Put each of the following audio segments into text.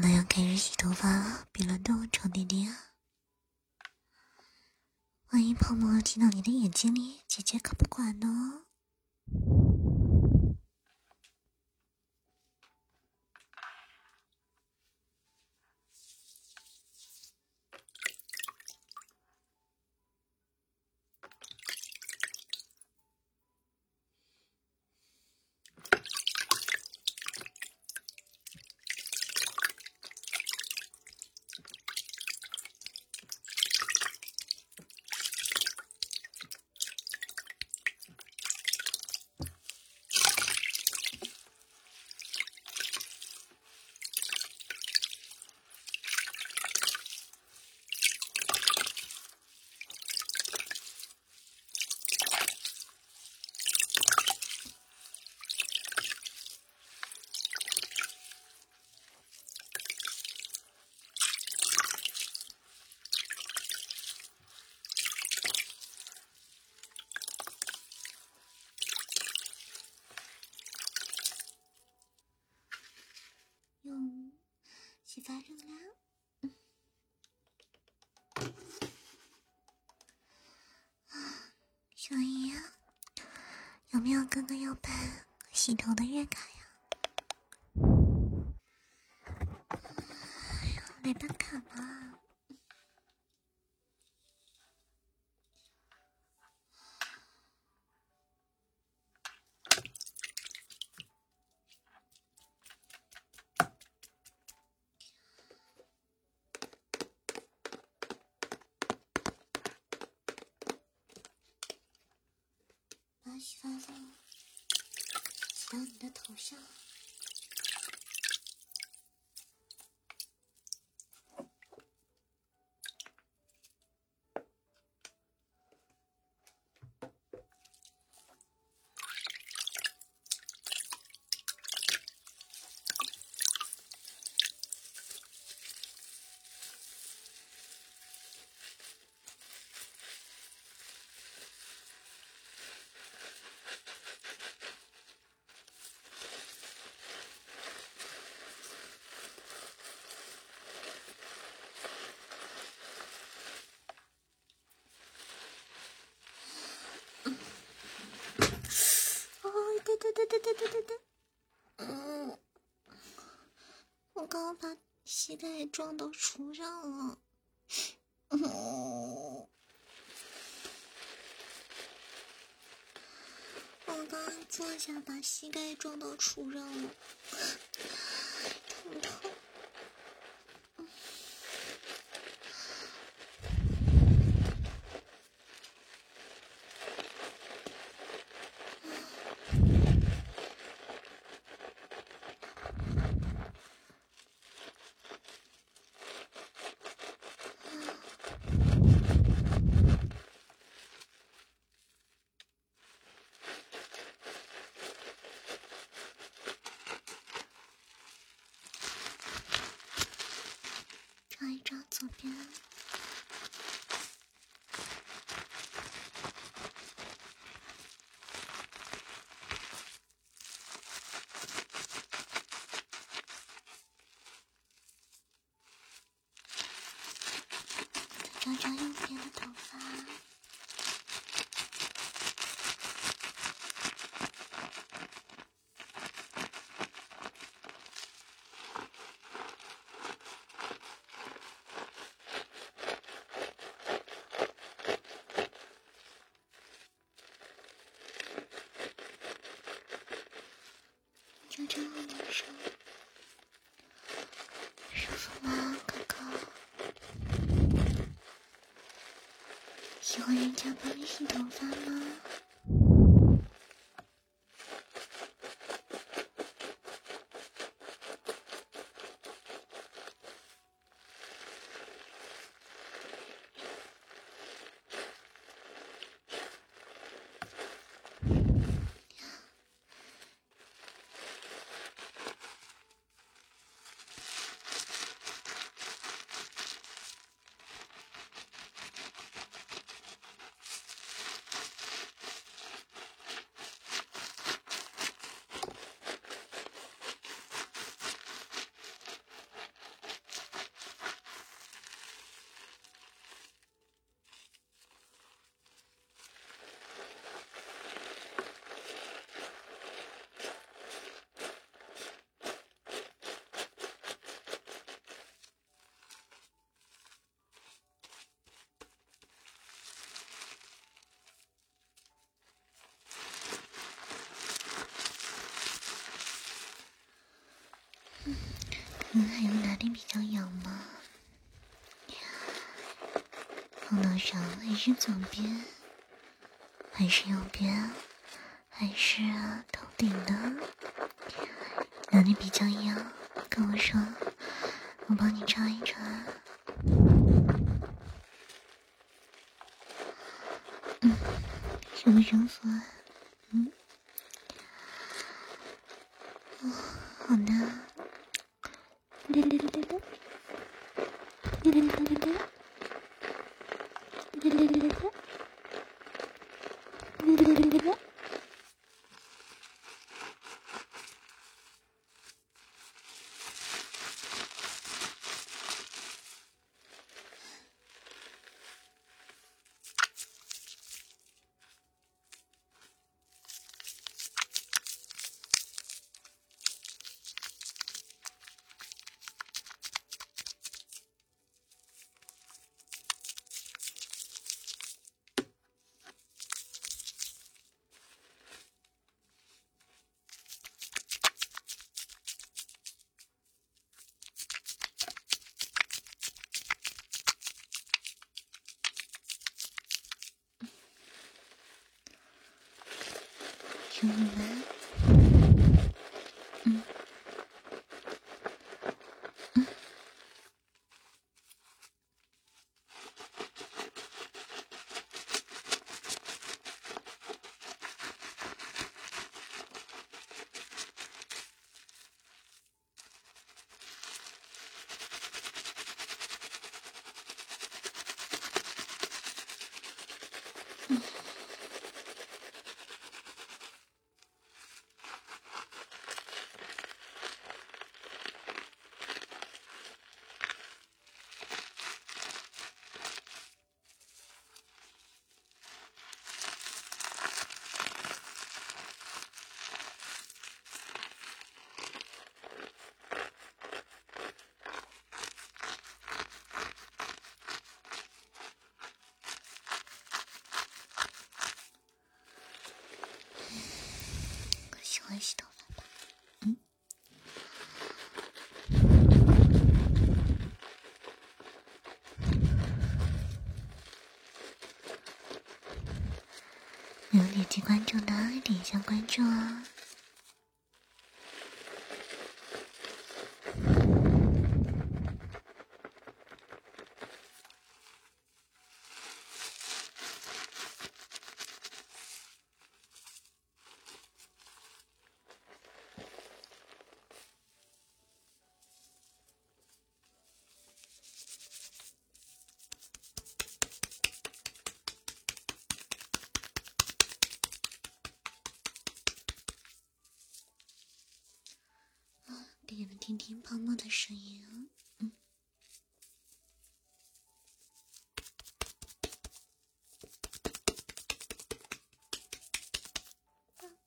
那要开始洗头发了，别乱动，臭弟弟啊！万一泡沫进到你的眼睛里，姐姐可不管呢。洗发热啦！小姨，有没有哥哥要办洗头的月卡呀？来办卡吧。到你的头上。哦，对对对对，嗯，我刚刚把膝盖撞到橱上了，嗯，我刚刚坐下把膝盖撞到橱上了，疼疼？抓一抓左边。再抓抓右边的头发。抓抓我的手，舒服吗，哥哥？欢人家帮你洗头发吗？你还有哪里比较痒吗？后脑勺还是左边？还是右边？还是头顶呢？哪里比较痒？跟我说，我帮你抓一抓。嗯，舒不舒服啊？ 들리네? Şimdi 没有点击关注的，点一下关注哦！给你们听泡沫的声音啊，嗯，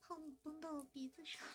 泡沫崩到我鼻子上。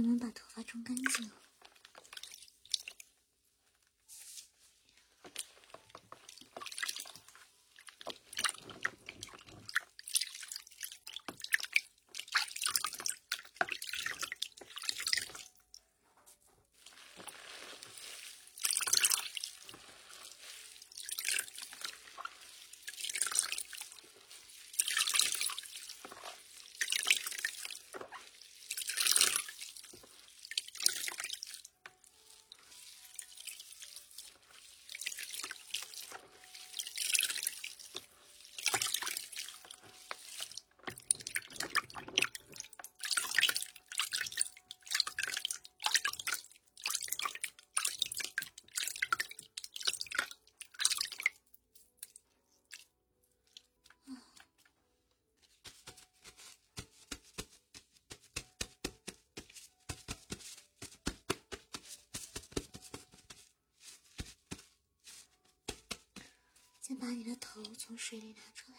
你们把头发冲干净。把你的头从水里拿出来。